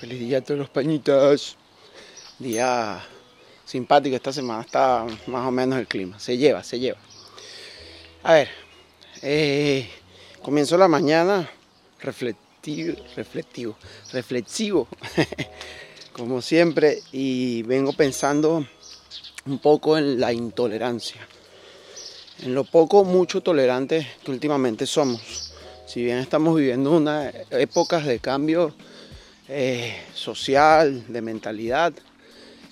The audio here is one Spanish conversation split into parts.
Feliz día a todos los pañitas. Día simpático, esta semana está más o menos el clima. Se lleva, se lleva. A ver, eh, comienzo la mañana reflectivo, reflectivo, reflexivo, como siempre, y vengo pensando un poco en la intolerancia, en lo poco, mucho tolerante que últimamente somos. Si bien estamos viviendo unas épocas de cambio eh, social, de mentalidad,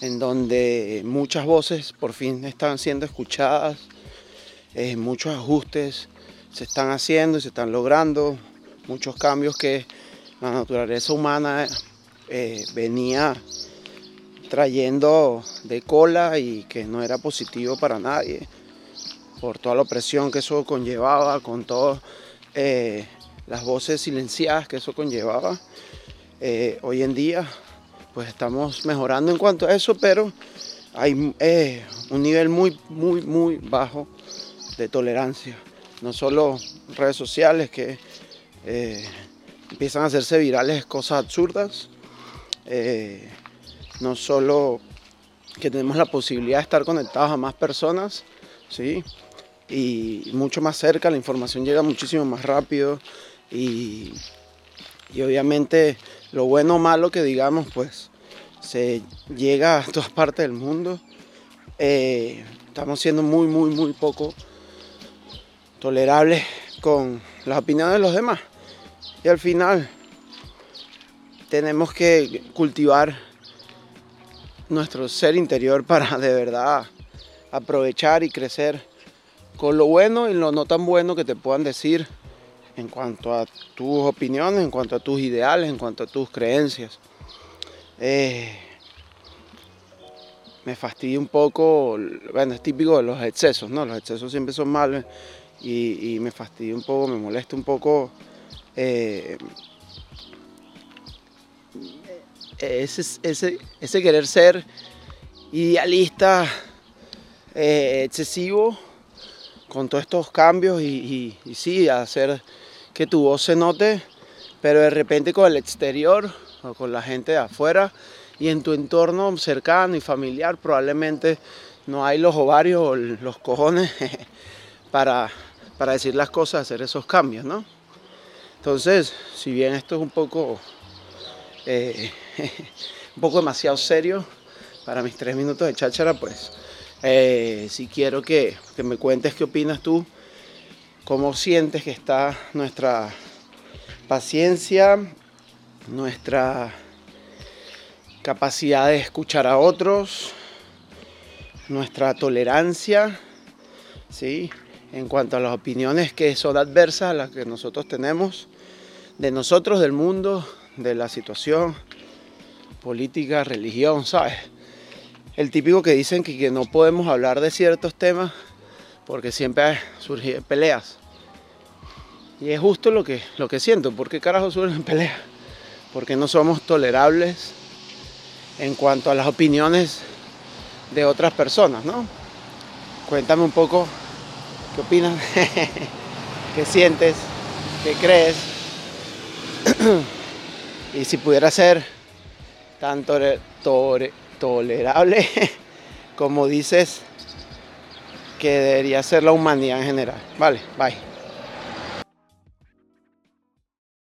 en donde muchas voces por fin están siendo escuchadas, eh, muchos ajustes se están haciendo y se están logrando, muchos cambios que la naturaleza humana eh, venía trayendo de cola y que no era positivo para nadie, por toda la opresión que eso conllevaba, con todas las voces silenciadas que eso conllevaba. Eh, hoy en día pues estamos mejorando en cuanto a eso, pero hay eh, un nivel muy, muy, muy bajo de tolerancia. No solo redes sociales que eh, empiezan a hacerse virales cosas absurdas, no solo que tenemos la posibilidad de estar conectados a más personas, ¿sí? y mucho más cerca, la información llega muchísimo más rápido y y obviamente lo bueno o malo que digamos, pues se llega a todas partes del mundo. Eh, estamos siendo muy, muy, muy poco tolerables con las opiniones de los demás. Y al final tenemos que cultivar nuestro ser interior para de verdad aprovechar y crecer con lo bueno y lo no tan bueno que te puedan decir en cuanto a tus opiniones, en cuanto a tus ideales, en cuanto a tus creencias. Eh, me fastidia un poco, bueno, es típico de los excesos, ¿no? Los excesos siempre son malos y, me fastidia un poco, me molesta un poco eh, ese, querer ser idealista eh, excesivo con todos estos cambios y sí, hacer que tu voz se note, pero de repente con el exterior o con la gente de afuera y en tu entorno cercano y familiar probablemente no hay los ovarios o los cojones para, para decir las cosas, hacer esos cambios, ¿no? Entonces, si bien esto es un poco, eh, un poco demasiado serio para mis tres minutos de cháchara, pues eh, si quiero que, que me cuentes qué opinas tú cómo sientes que está nuestra paciencia, nuestra capacidad de escuchar a otros, nuestra tolerancia, ¿sí? en cuanto a las opiniones que son adversas a las que nosotros tenemos, de nosotros, del mundo, de la situación política, religión, ¿sabes? El típico que dicen que, que no podemos hablar de ciertos temas porque siempre surgen peleas. Y es justo lo que, lo que siento. ¿Por qué carajo surgen peleas? Porque no somos tolerables en cuanto a las opiniones de otras personas, ¿no? Cuéntame un poco qué opinas, qué sientes, qué crees. y si pudiera ser tan tolerable como dices que debería ser la humanidad en general. Vale, bye.